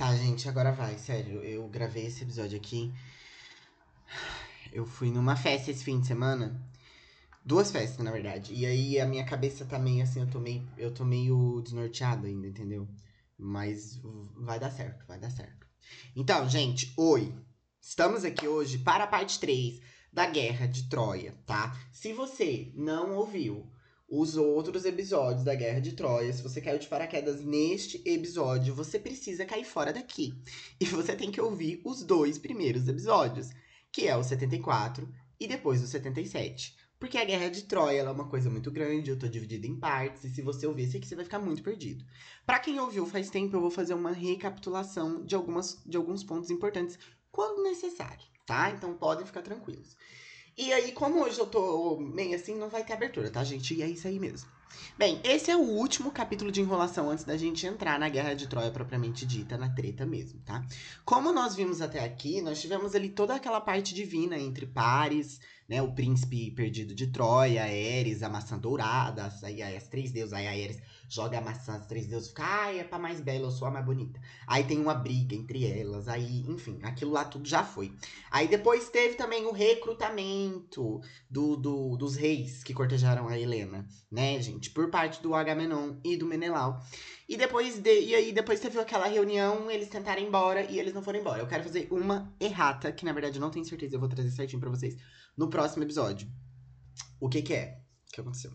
Tá, gente, agora vai, sério. Eu gravei esse episódio aqui. Eu fui numa festa esse fim de semana. Duas festas, na verdade. E aí a minha cabeça tá meio assim, eu tô meio, eu tô meio desnorteado ainda, entendeu? Mas vai dar certo, vai dar certo. Então, gente, oi. Estamos aqui hoje para a parte 3 da Guerra de Troia, tá? Se você não ouviu os outros episódios da Guerra de Troia, se você caiu de paraquedas neste episódio, você precisa cair fora daqui. E você tem que ouvir os dois primeiros episódios, que é o 74 e depois o 77. Porque a Guerra de Troia é uma coisa muito grande, eu tô dividida em partes, e se você ouvir esse aqui, você vai ficar muito perdido. Para quem ouviu faz tempo, eu vou fazer uma recapitulação de, algumas, de alguns pontos importantes quando necessário, tá? Então podem ficar tranquilos. E aí, como hoje eu tô meio assim, não vai ter abertura, tá, gente? E é isso aí mesmo. Bem, esse é o último capítulo de enrolação antes da gente entrar na Guerra de Troia propriamente dita, na treta mesmo, tá? Como nós vimos até aqui, nós tivemos ali toda aquela parte divina entre pares, né? O príncipe perdido de Troia, Ares, a maçã dourada, aí as três deusas, aí Ares joga a maçã, as três deusas ficam, ai, é pra mais bela, eu sou a mais bonita. Aí tem uma briga entre elas, aí, enfim, aquilo lá tudo já foi. Aí depois teve também o recrutamento do, do, dos reis que cortejaram a Helena, né, gente? Por parte do Agamenon e do Menelau. E depois de, e aí depois teve aquela reunião, eles tentaram ir embora e eles não foram embora. Eu quero fazer uma errata, que na verdade eu não tenho certeza, eu vou trazer certinho para vocês no próximo episódio. O que que é? O que aconteceu?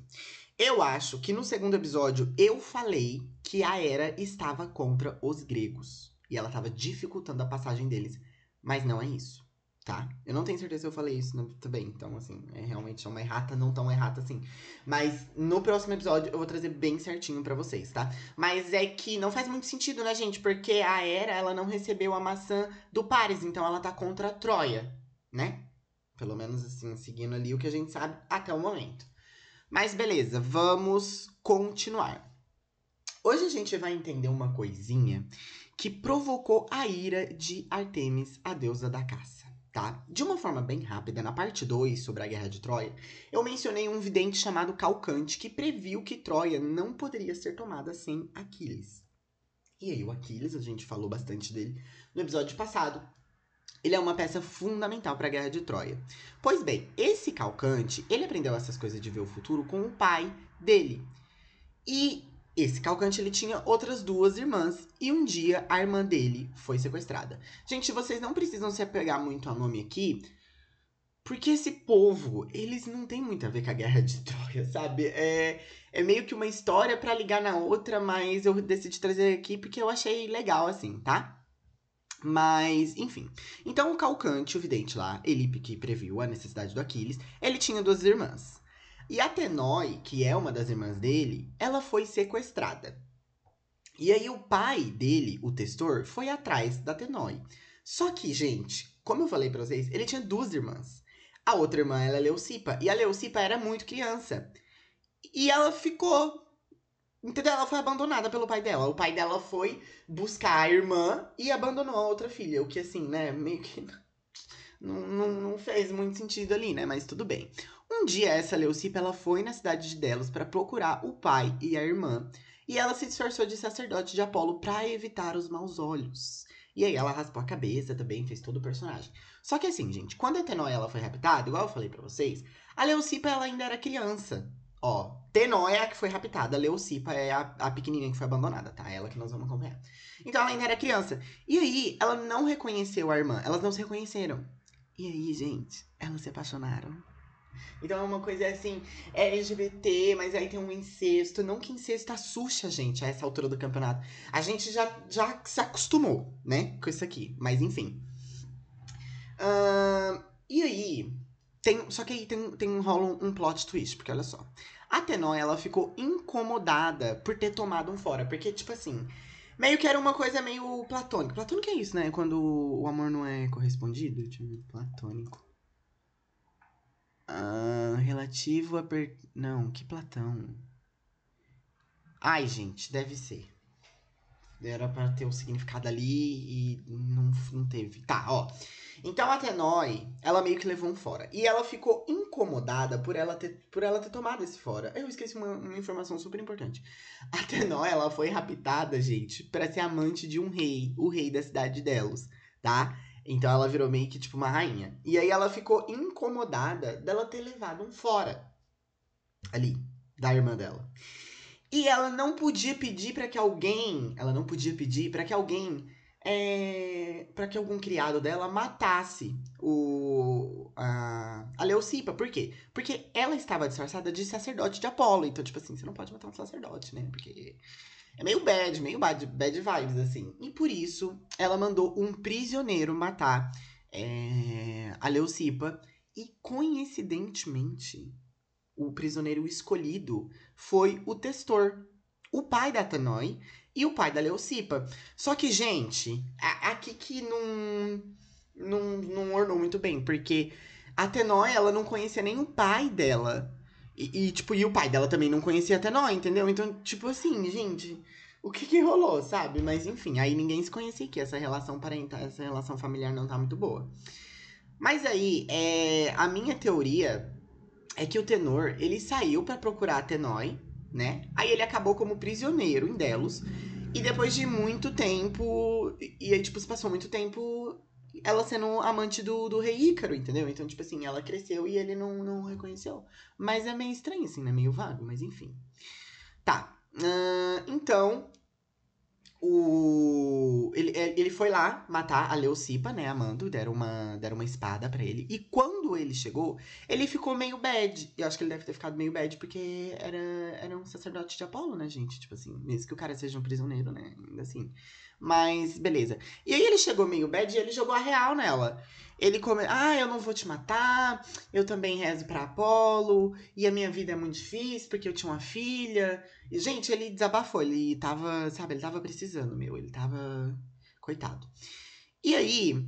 Eu acho que no segundo episódio eu falei que a Hera estava contra os gregos e ela estava dificultando a passagem deles, mas não é isso tá? Eu não tenho certeza se eu falei isso também, então, assim, é realmente uma errata, não tão errata assim. Mas no próximo episódio eu vou trazer bem certinho para vocês, tá? Mas é que não faz muito sentido, né, gente? Porque a Hera, ela não recebeu a maçã do Paris, então ela tá contra a Troia, né? Pelo menos, assim, seguindo ali o que a gente sabe até o momento. Mas beleza, vamos continuar. Hoje a gente vai entender uma coisinha que provocou a ira de Artemis, a deusa da caça tá? De uma forma bem rápida, na parte 2 sobre a Guerra de Troia, eu mencionei um vidente chamado Calcante que previu que Troia não poderia ser tomada sem Aquiles. E aí, o Aquiles, a gente falou bastante dele no episódio passado. Ele é uma peça fundamental para a Guerra de Troia. Pois bem, esse Calcante, ele aprendeu essas coisas de ver o futuro com o pai dele. E esse Calcante ele tinha outras duas irmãs e um dia a irmã dele foi sequestrada. Gente, vocês não precisam se apegar muito ao nome aqui, porque esse povo, eles não tem muito a ver com a Guerra de Troia, sabe? É, é meio que uma história para ligar na outra, mas eu decidi trazer aqui porque eu achei legal assim, tá? Mas, enfim. Então, o Calcante, o vidente lá, Elipe, que previu a necessidade do Aquiles, ele tinha duas irmãs. E a Tenói, que é uma das irmãs dele, ela foi sequestrada. E aí o pai dele, o Testor, foi atrás da Tenói. Só que, gente, como eu falei pra vocês, ele tinha duas irmãs. A outra irmã era a Leucipa, e a Leucipa era muito criança. E ela ficou Entendeu? Ela foi abandonada pelo pai dela. O pai dela foi buscar a irmã e abandonou a outra filha. O que, assim, né, meio que não, não, não fez muito sentido ali, né? Mas tudo bem. Um dia, essa Leucipa, ela foi na cidade de Delos para procurar o pai e a irmã. E ela se disfarçou de sacerdote de Apolo para evitar os maus olhos. E aí ela raspou a cabeça também, fez todo o personagem. Só que assim, gente, quando a Tenóia ela foi raptada, igual eu falei para vocês, a Leucipa ela ainda era criança. Ó, Tenóia é a que foi raptada, Leucipa é a, a pequenininha que foi abandonada, tá? Ela que nós vamos acompanhar. Então ela ainda era criança. E aí, ela não reconheceu a irmã, elas não se reconheceram. E aí, gente, elas se apaixonaram. Então é uma coisa assim, é LGBT, mas aí tem um incesto. Não que incesto assuste a gente a essa altura do campeonato. A gente já, já se acostumou, né, com isso aqui. Mas enfim. Uh, e aí, tem, só que aí tem, tem rola um plot twist, porque olha só. A ela ficou incomodada por ter tomado um fora. Porque, tipo assim, meio que era uma coisa meio platônica. Platônico é isso, né? Quando o amor não é correspondido. Deixa eu ver. Platônico. Ah, relativo a. Per... Não, que Platão. Ai, gente, deve ser. Era para ter um significado ali e não, não teve. Tá, ó. Então a Tenói, ela meio que levou um fora. E ela ficou incomodada por ela ter, por ela ter tomado esse fora. Eu esqueci uma, uma informação super importante. A Tenói, ela foi raptada, gente, para ser amante de um rei, o rei da cidade de Delos, tá? Então ela virou meio que tipo uma rainha. E aí ela ficou incomodada dela ter levado um fora ali, da irmã dela. E ela não podia pedir para que alguém, ela não podia pedir para que alguém é, para que algum criado dela matasse o a, a Leucipa. Por quê? Porque ela estava disfarçada de sacerdote de Apolo. Então, tipo assim, você não pode matar um sacerdote, né? Porque é meio bad, meio bad, bad vibes, assim. E por isso, ela mandou um prisioneiro matar é, a Leucipa. E coincidentemente, o prisioneiro escolhido foi o Testor, o pai da Tanoi, e o pai da Leucipa. Só que, gente, aqui que não, não, não ornou muito bem, porque a Tenói, ela não conhecia nem o pai dela. E, e, tipo, e o pai dela também não conhecia a Tenói, entendeu? Então, tipo assim, gente, o que que rolou, sabe? Mas enfim, aí ninguém se conhecia que essa relação parental, essa relação familiar não tá muito boa. Mas aí, é, a minha teoria é que o Tenor, ele saiu para procurar a Tenói, né? Aí ele acabou como prisioneiro em Delos. E depois de muito tempo. E aí, tipo, se passou muito tempo ela sendo amante do, do rei Ícaro, entendeu? Então, tipo assim, ela cresceu e ele não, não reconheceu. Mas é meio estranho, assim, né? Meio vago, mas enfim. Tá. Uh, então, o ele, é, ele foi lá matar a Leucipa, né, amando, deram uma, deram uma espada para ele. E quando ele chegou, ele ficou meio bad. Eu acho que ele deve ter ficado meio bad porque era, era um sacerdote de Apolo, né, gente? Tipo assim, mesmo que o cara seja um prisioneiro, né, ainda assim. Mas, beleza. E aí ele chegou meio bad e ele jogou a real nela. Ele come, ah, eu não vou te matar, eu também rezo para Apolo, e a minha vida é muito difícil porque eu tinha uma filha. E, gente, ele desabafou, ele tava, sabe, ele tava precisando, meu, ele tava. Coitado. E aí,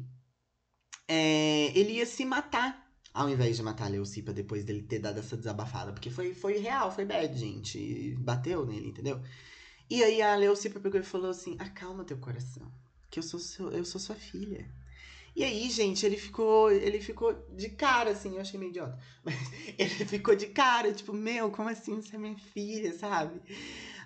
é, ele ia se matar ao invés de matar a Leucipa depois dele ter dado essa desabafada. Porque foi, foi real, foi bad, gente. Bateu nele, entendeu? E aí a Leucipa pegou e falou assim: acalma teu coração. Que eu sou, seu, eu sou sua filha. E aí, gente, ele ficou, ele ficou de cara, assim, eu achei meio idiota. Mas ele ficou de cara, tipo, meu, como assim você é minha filha, sabe?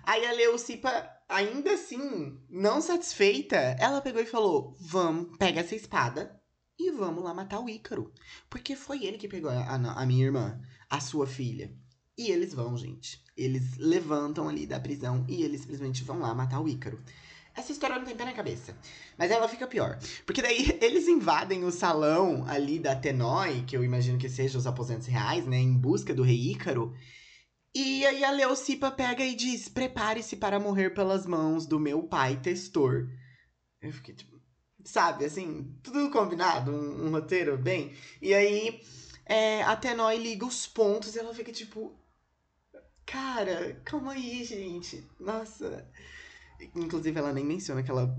Aí a Leucipa, ainda assim, não satisfeita, ela pegou e falou: Vamos, pega essa espada e vamos lá matar o Ícaro. Porque foi ele que pegou a, a, a minha irmã, a sua filha. E eles vão, gente. Eles levantam ali da prisão e eles simplesmente vão lá matar o Ícaro. Essa história não tem pé na cabeça. Mas ela fica pior. Porque daí eles invadem o salão ali da Tenói, que eu imagino que seja os aposentos reais, né? Em busca do rei Ícaro. E aí a Leocipa pega e diz: Prepare-se para morrer pelas mãos do meu pai, Testor. Eu fiquei tipo. Sabe, assim, tudo combinado, um, um roteiro bem. E aí é, a Tenói liga os pontos e ela fica tipo. Cara, calma aí, gente. Nossa. Inclusive, ela nem menciona que ela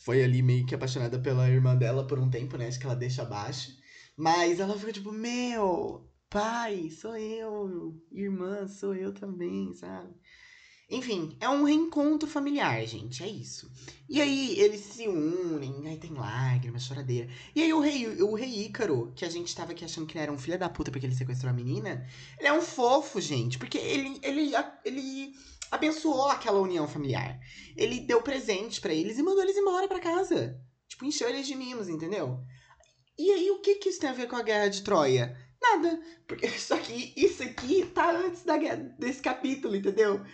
foi ali meio que apaixonada pela irmã dela por um tempo, né? Acho que ela deixa abaixo. Mas ela fica tipo, meu, pai, sou eu. Irmã, sou eu também, sabe? Enfim, é um reencontro familiar, gente, é isso. E aí eles se unem, aí tem lágrimas, choradeira. E aí o rei, o rei Ícaro, que a gente tava aqui achando que ele era um filho da puta porque ele sequestrou a menina, ele é um fofo, gente, porque ele, ele, ele abençoou aquela união familiar. Ele deu presente para eles e mandou eles embora para casa. Tipo, encheu eles de mimos, entendeu? E aí, o que, que isso tem a ver com a guerra de Troia? Nada. Porque só que isso aqui tá antes da guerra, desse capítulo, entendeu?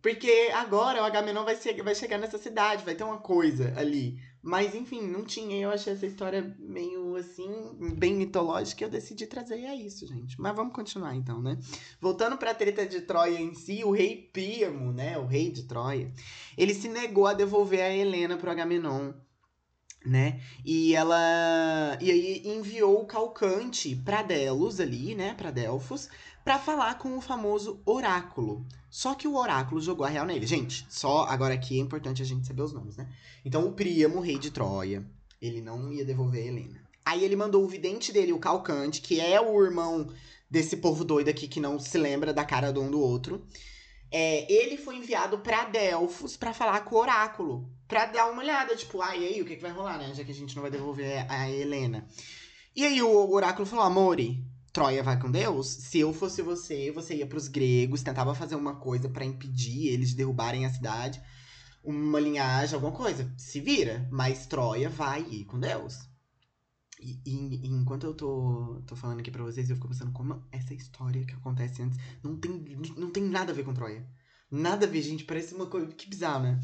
Porque agora o Agamenon vai, ser, vai chegar nessa cidade, vai ter uma coisa ali. Mas enfim, não tinha. Eu achei essa história meio assim, bem mitológica, e eu decidi trazer a isso, gente. Mas vamos continuar então, né? Voltando pra treta de Troia em si, o rei Príamo, né? O rei de Troia, ele se negou a devolver a Helena pro Agamenon né? E ela e aí enviou o Calcante para Delos ali, né, para Delfos, para falar com o famoso oráculo. Só que o oráculo jogou a real nele. Gente, só agora aqui é importante a gente saber os nomes, né? Então o Príamo, rei de Troia, ele não ia devolver a Helena. Aí ele mandou o vidente dele, o Calcante, que é o irmão desse povo doido aqui que não se lembra da cara do um do outro. É, ele foi enviado pra Delfos pra falar com o oráculo. Pra dar uma olhada, tipo, ah, e aí, o que, que vai rolar, né? Já que a gente não vai devolver a Helena. E aí o oráculo falou, Amore, Troia vai com Deus? Se eu fosse você, você ia pros gregos, tentava fazer uma coisa pra impedir eles de derrubarem a cidade. Uma linhagem, alguma coisa. Se vira. Mas Troia vai ir com Deus. E, e- e enquanto eu tô, tô falando aqui pra vocês, eu fico pensando como essa história que acontece antes não tem, não tem nada a ver com Troia. Nada a ver, gente. Parece uma coisa. Que bizarro, né?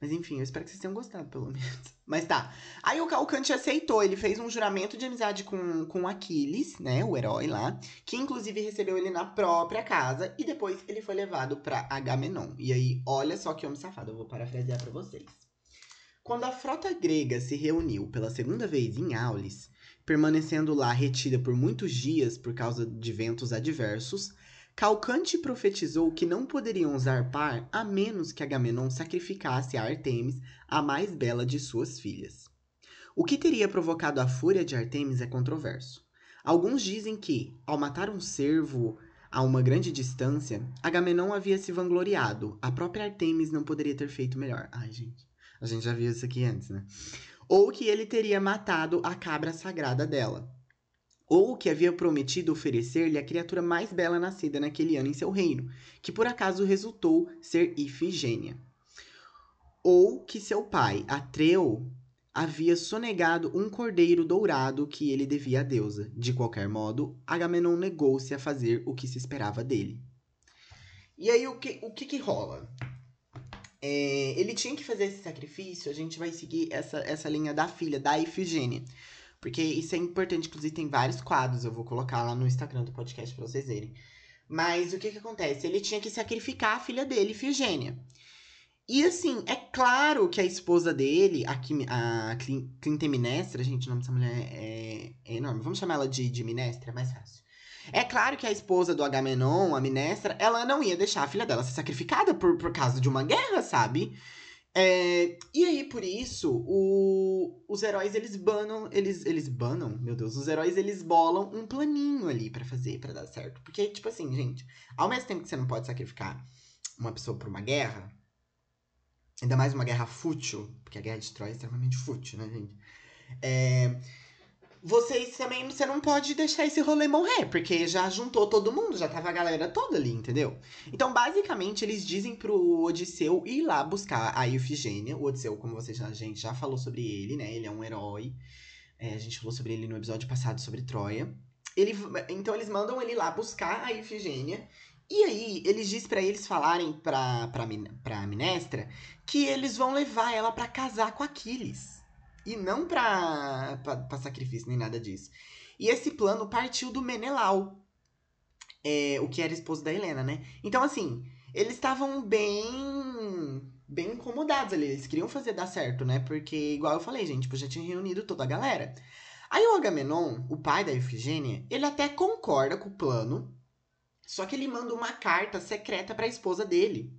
Mas enfim, eu espero que vocês tenham gostado, pelo menos. Mas tá. Aí o Calcante aceitou. Ele fez um juramento de amizade com, com Aquiles, né? O herói lá. Que inclusive recebeu ele na própria casa. E depois ele foi levado pra Agamenon. E aí, olha só que homem safado. Eu vou parafrasear pra vocês. Quando a frota grega se reuniu pela segunda vez em Aulis, permanecendo lá retida por muitos dias por causa de ventos adversos, Calcante profetizou que não poderiam zarpar a menos que Agamenon sacrificasse a Artemis, a mais bela de suas filhas. O que teria provocado a fúria de Artemis é controverso. Alguns dizem que, ao matar um cervo a uma grande distância, Agamenon havia se vangloriado. A própria Artemis não poderia ter feito melhor. Ai, gente. A gente já viu isso aqui antes, né? Ou que ele teria matado a cabra sagrada dela. Ou que havia prometido oferecer-lhe a criatura mais bela nascida naquele ano em seu reino, que por acaso resultou ser Ifigênia. Ou que seu pai, Atreu, havia sonegado um cordeiro dourado que ele devia à deusa. De qualquer modo, Agamenon negou-se a fazer o que se esperava dele. E aí, o que, o que, que rola? É, ele tinha que fazer esse sacrifício, a gente vai seguir essa, essa linha da filha, da Ifigênia. Porque isso é importante, inclusive tem vários quadros, eu vou colocar lá no Instagram do podcast pra vocês verem. Mas o que que acontece? Ele tinha que sacrificar a filha dele, Ifigênia. E assim, é claro que a esposa dele, a, Kim, a Clin- Clintemnestra, gente, o nome dessa mulher é, é enorme. Vamos chamar ela de, de Minestra, é mais fácil. É claro que a esposa do Agamenon, a Minestra, ela não ia deixar a filha dela ser sacrificada por, por causa de uma guerra, sabe? É, e aí, por isso, o- os heróis, eles banam, eles, eles banam, meu Deus, os heróis, eles bolam um planinho ali pra fazer, pra dar certo. Porque, tipo assim, gente, ao mesmo tempo que você não pode sacrificar uma pessoa por uma guerra, ainda mais uma guerra fútil, porque a guerra de Troia é extremamente fútil, né, gente? É, vocês também, você não pode deixar esse rolê morrer, porque já juntou todo mundo, já tava a galera toda ali, entendeu? Então, basicamente, eles dizem pro Odisseu ir lá buscar a Ifigênia. O Odisseu, como vocês já, a gente já falou sobre ele, né? Ele é um herói. É, a gente falou sobre ele no episódio passado sobre Troia. Ele, então, eles mandam ele lá buscar a Ifigênia. E aí, eles dizem pra eles falarem pra, pra, pra Minestra que eles vão levar ela pra casar com Aquiles. E não pra, pra, pra sacrifício, nem nada disso. E esse plano partiu do Menelau, é, o que era esposo da Helena, né? Então, assim, eles estavam bem bem incomodados ali. Eles queriam fazer dar certo, né? Porque, igual eu falei, gente, tipo, já tinha reunido toda a galera. Aí o Agamenon, o pai da Ifigênia, ele até concorda com o plano, só que ele manda uma carta secreta pra esposa dele.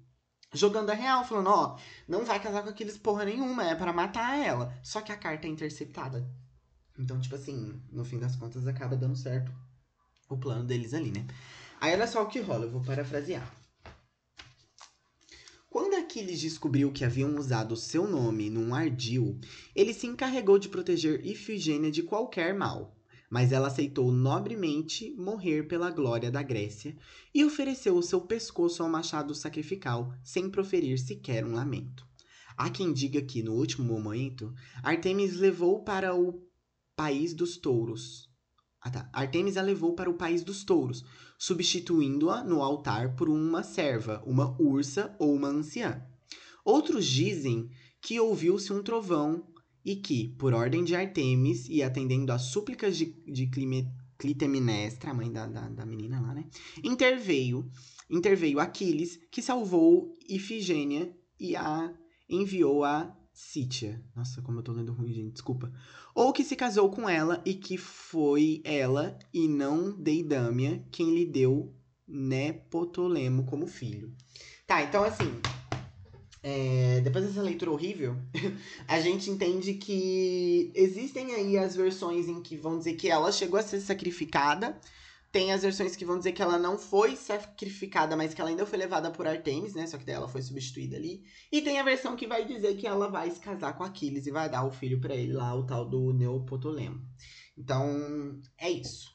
Jogando a real, falando, ó, não vai casar com aqueles porra nenhuma, é pra matar ela. Só que a carta é interceptada. Então, tipo assim, no fim das contas acaba dando certo o plano deles ali, né? Aí olha só o que rola, eu vou parafrasear. Quando Aquiles descobriu que haviam usado seu nome num ardil, ele se encarregou de proteger Ifigênia de qualquer mal. Mas ela aceitou nobremente morrer pela glória da Grécia e ofereceu o seu pescoço ao machado sacrificial, sem proferir sequer um lamento. Há quem diga que, no último momento, Artemis levou para o país dos touros. Ah tá. Artemis a levou para o país dos touros, substituindo-a no altar por uma serva, uma ursa ou uma anciã. Outros dizem que ouviu-se um trovão e que, por ordem de Artemis e atendendo às súplicas de, de Clime- Clitemnestra, a mãe da, da, da menina lá, né? Interveio, interveio Aquiles, que salvou Ifigênia e a enviou a Cítia. Nossa, como eu tô lendo ruim, gente, desculpa. Ou que se casou com ela e que foi ela e não Deidâmia quem lhe deu Nepotolemo como filho. Tá, então assim, é, depois dessa leitura horrível, a gente entende que existem aí as versões em que vão dizer que ela chegou a ser sacrificada Tem as versões que vão dizer que ela não foi sacrificada, mas que ela ainda foi levada por Artemis, né? Só que daí ela foi substituída ali. E tem a versão que vai dizer que ela vai se casar com Aquiles e vai dar o filho para ele lá, o tal do Neopotolemo. Então, é isso,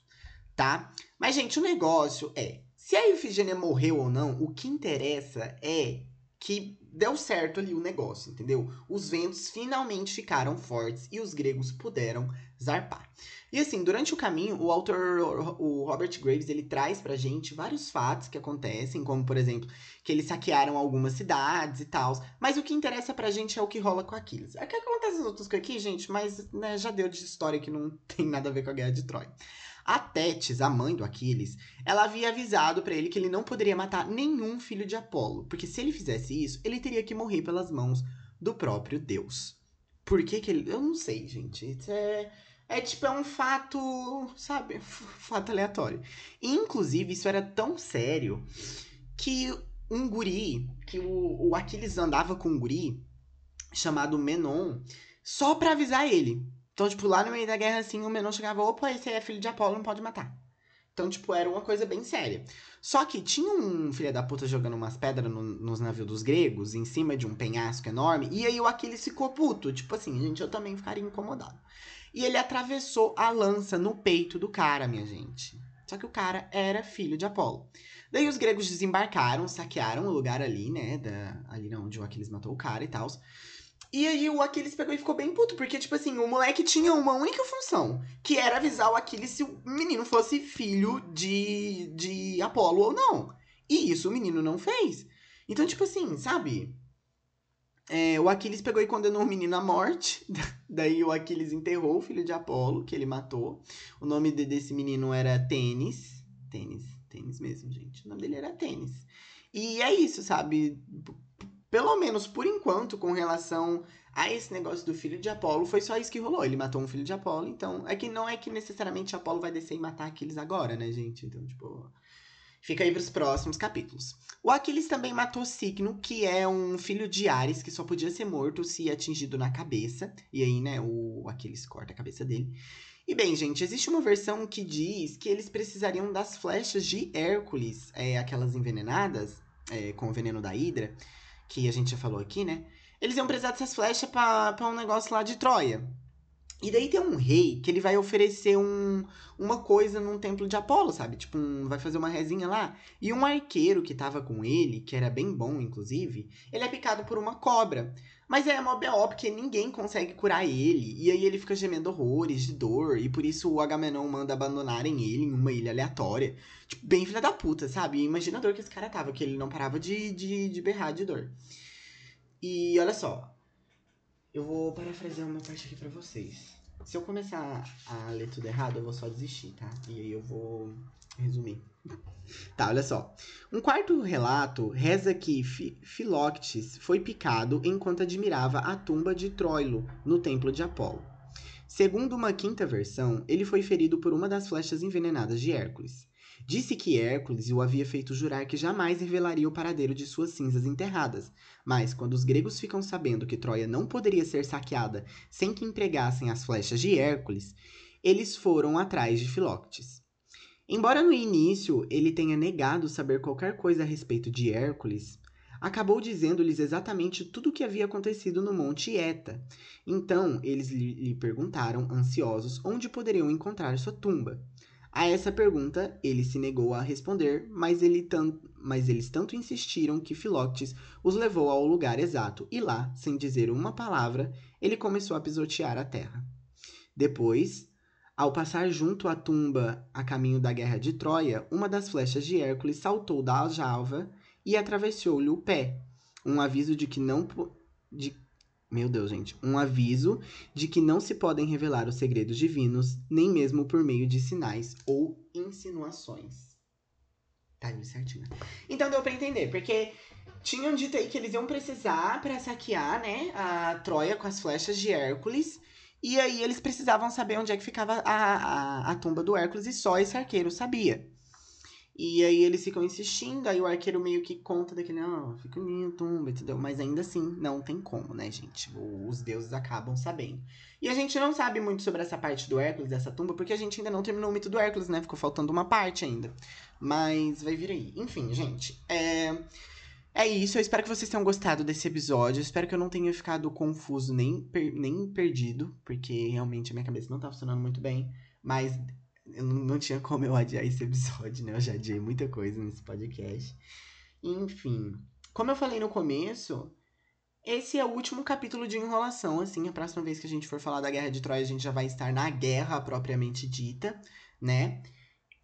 tá? Mas, gente, o negócio é: se a Ifigênia morreu ou não, o que interessa é que deu certo ali o negócio, entendeu? Os ventos finalmente ficaram fortes e os gregos puderam zarpar. E assim, durante o caminho, o autor, o Robert Graves, ele traz pra gente vários fatos que acontecem, como, por exemplo, que eles saquearam algumas cidades e tal. Mas o que interessa pra gente é o que rola com Aquiles. É que acontece as outras coisas aqui, gente, mas né, já deu de história que não tem nada a ver com a Guerra de Troia. A Tétis, a mãe do Aquiles, ela havia avisado para ele que ele não poderia matar nenhum filho de Apolo, porque se ele fizesse isso, ele teria que morrer pelas mãos do próprio Deus. Por que que ele... Eu não sei, gente. É é tipo, é um fato, sabe? Fato aleatório. inclusive, isso era tão sério que um guri, que o, o Aquiles andava com um guri chamado Menon, só pra avisar ele. Então, tipo, lá no meio da guerra, assim, o Menon chegava, opa, esse é filho de Apolo, não pode matar. Então, tipo, era uma coisa bem séria. Só que tinha um filho da puta jogando umas pedras no, nos navios dos gregos, em cima de um penhasco enorme, e aí o Aquiles ficou puto. Tipo assim, gente, eu também ficaria incomodado. E ele atravessou a lança no peito do cara, minha gente. Só que o cara era filho de Apolo. Daí os gregos desembarcaram, saquearam o lugar ali, né? Da, ali onde o Aquiles matou o cara e tal. E aí o Aquiles pegou e ficou bem puto, porque, tipo assim, o moleque tinha uma única função, que era avisar o Aquiles se o menino fosse filho de, de Apolo ou não. E isso o menino não fez. Então, tipo assim, sabe? É, o Aquiles pegou e condenou o menino à morte. Daí o Aquiles enterrou o filho de Apolo, que ele matou. O nome de, desse menino era Tênis. Tênis, tênis mesmo, gente. O nome dele era Tênis. E é isso, sabe? Pelo menos por enquanto, com relação a esse negócio do filho de Apolo, foi só isso que rolou. Ele matou um filho de Apolo, então. É que não é que necessariamente Apolo vai descer e matar Aquiles agora, né, gente? Então, tipo. Fica aí para os próximos capítulos. O Aquiles também matou Cicno, que é um filho de Ares, que só podia ser morto se atingido na cabeça. E aí, né, o Aquiles corta a cabeça dele. E bem, gente, existe uma versão que diz que eles precisariam das flechas de Hércules, é, aquelas envenenadas, é, com o veneno da Hidra, que a gente já falou aqui, né? Eles iam precisar dessas flechas para um negócio lá de Troia. E daí tem um rei que ele vai oferecer um, uma coisa num templo de Apolo, sabe? Tipo, um, vai fazer uma rezinha lá. E um arqueiro que tava com ele, que era bem bom, inclusive, ele é picado por uma cobra. Mas é mó B.O., porque ninguém consegue curar ele. E aí ele fica gemendo horrores de dor. E por isso o Agamenon manda abandonarem ele em uma ilha aleatória. Tipo, bem filha da puta, sabe? Imagina a dor que esse cara tava, que ele não parava de, de, de berrar de dor. E olha só, eu vou parafrasear uma parte aqui para vocês. Se eu começar a ler tudo errado, eu vou só desistir, tá? E aí eu vou resumir. Tá, olha só. Um quarto relato reza que Philoctes foi picado enquanto admirava a tumba de Troilo no templo de Apolo. Segundo uma quinta versão, ele foi ferido por uma das flechas envenenadas de Hércules. Disse que Hércules o havia feito jurar que jamais revelaria o paradeiro de suas cinzas enterradas. Mas, quando os gregos ficam sabendo que Troia não poderia ser saqueada sem que empregassem as flechas de Hércules, eles foram atrás de Filoctes. Embora no início ele tenha negado saber qualquer coisa a respeito de Hércules, acabou dizendo-lhes exatamente tudo o que havia acontecido no Monte Eta. Então eles lhe perguntaram, ansiosos, onde poderiam encontrar sua tumba. A essa pergunta, ele se negou a responder, mas, ele mas eles tanto insistiram que Filoctes os levou ao lugar exato e lá, sem dizer uma palavra, ele começou a pisotear a terra. Depois, ao passar junto à tumba a caminho da guerra de Troia, uma das flechas de Hércules saltou da aljava e atravessou-lhe o pé, um aviso de que não de meu Deus, gente. Um aviso de que não se podem revelar os segredos divinos, nem mesmo por meio de sinais ou insinuações. Tá ali certinho. Né? Então deu pra entender, porque tinham dito aí que eles iam precisar para saquear, né, a Troia com as flechas de Hércules. E aí eles precisavam saber onde é que ficava a, a, a tumba do Hércules e só esse arqueiro sabia. E aí eles ficam insistindo, aí o arqueiro meio que conta daquele, não, fica lindo, tumba, entendeu? Mas ainda assim, não tem como, né, gente? Os deuses acabam sabendo. E a gente não sabe muito sobre essa parte do Hércules, dessa tumba, porque a gente ainda não terminou o mito do Hércules, né? Ficou faltando uma parte ainda. Mas vai vir aí. Enfim, gente, é. É isso, eu espero que vocês tenham gostado desse episódio. Eu espero que eu não tenha ficado confuso nem, per nem perdido, porque realmente a minha cabeça não tá funcionando muito bem. Mas eu não, tinha como eu adiar esse episódio, né? Eu já adiei muita coisa nesse podcast. Enfim, como eu falei no começo, esse é o último capítulo de enrolação, assim. A próxima vez que a gente for falar da Guerra de Troia, a gente já vai estar na guerra propriamente dita, né?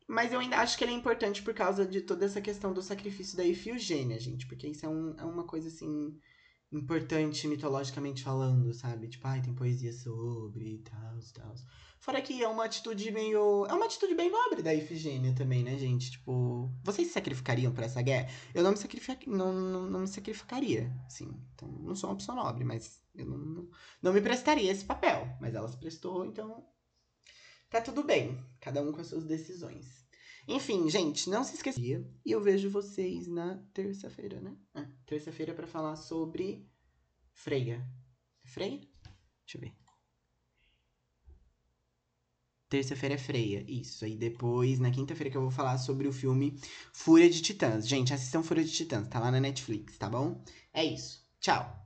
Mas eu ainda acho que ele é importante por causa de toda essa questão do sacrifício da Ifigênia, gente. Porque isso é, um, é uma coisa, assim, importante mitologicamente falando, sabe? Tipo, ai, tem poesia sobre e tal, tal. Fora que é uma atitude meio. É uma atitude bem nobre da Ifigênia também, né, gente? Tipo, vocês se sacrificariam por essa guerra? Eu não me, sacrific... não, não, não me sacrificaria, sim. Então, não sou uma pessoa nobre, mas eu não, não, não me prestaria esse papel. Mas ela se prestou, então. Tá tudo bem. Cada um com as suas decisões. Enfim, gente, não se esqueça. E eu vejo vocês na terça-feira, né? Ah, terça-feira para falar sobre Freia. Freia? Deixa eu ver. Terça-feira é freia, isso. Aí depois, na quinta-feira, que eu vou falar sobre o filme Fúria de Titãs. Gente, assistam Fúria de Titãs, tá lá na Netflix, tá bom? É isso. Tchau.